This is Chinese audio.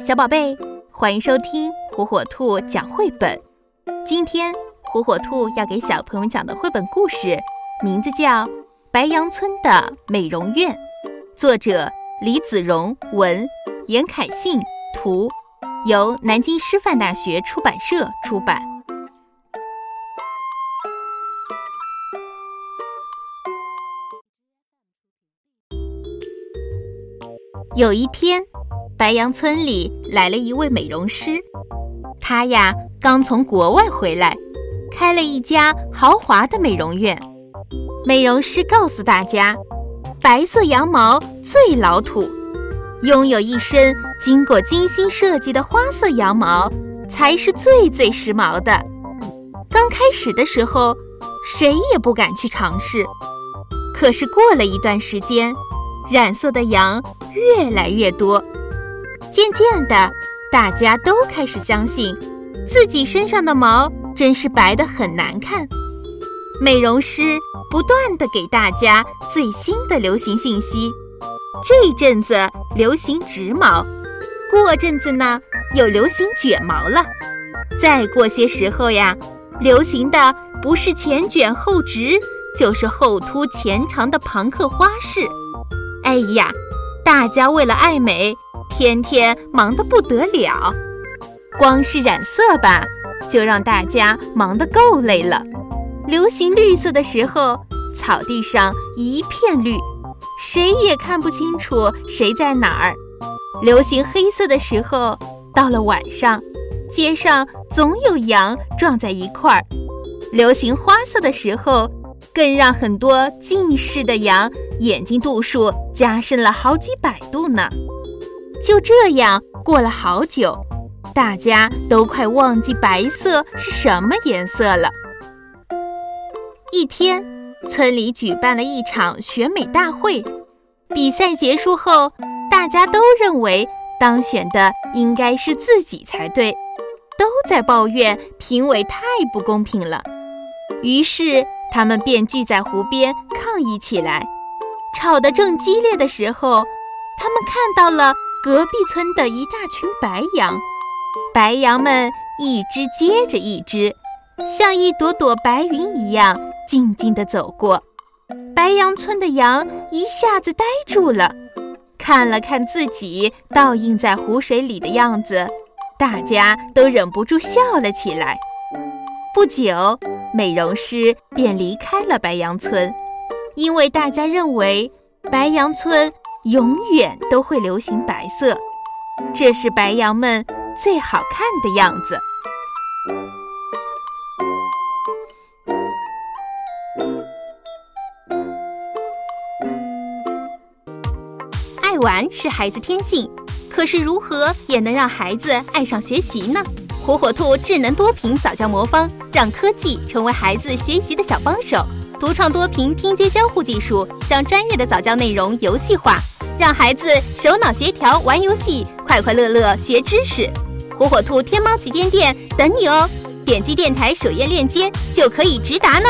小宝贝，欢迎收听火火兔讲绘本。今天火火兔要给小朋友们讲的绘本故事，名字叫《白杨村的美容院》，作者李子荣文，严凯信图，由南京师范大学出版社出版。有一天。白杨村里来了一位美容师，他呀刚从国外回来，开了一家豪华的美容院。美容师告诉大家，白色羊毛最老土，拥有一身经过精心设计的花色羊毛才是最最时髦的。刚开始的时候，谁也不敢去尝试，可是过了一段时间，染色的羊越来越多。渐渐的，大家都开始相信自己身上的毛真是白的很难看。美容师不断的给大家最新的流行信息。这阵子流行直毛，过阵子呢又流行卷毛了。再过些时候呀，流行的不是前卷后直，就是后凸前长的朋克花式。哎呀，大家为了爱美。天天忙得不得了，光是染色吧，就让大家忙得够累了。流行绿色的时候，草地上一片绿，谁也看不清楚谁在哪儿。流行黑色的时候，到了晚上，街上总有羊撞在一块儿。流行花色的时候，更让很多近视的羊眼睛度数加深了好几百度呢。就这样过了好久，大家都快忘记白色是什么颜色了。一天，村里举办了一场选美大会，比赛结束后，大家都认为当选的应该是自己才对，都在抱怨评委太不公平了。于是，他们便聚在湖边抗议起来。吵得正激烈的时候，他们看到了。隔壁村的一大群白羊，白羊们一只接着一只，像一朵朵白云一样静静地走过。白羊村的羊一下子呆住了，看了看自己倒映在湖水里的样子，大家都忍不住笑了起来。不久，美容师便离开了白羊村，因为大家认为白羊村。永远都会流行白色，这是白羊们最好看的样子。爱玩是孩子天性，可是如何也能让孩子爱上学习呢？火火兔智能多屏早教魔方，让科技成为孩子学习的小帮手。独创多屏拼接交互技术，将专业的早教内容游戏化。让孩子手脑协调玩游戏，快快乐乐学知识。火火兔天猫旗舰店等你哦！点击电台首页链接就可以直达呢。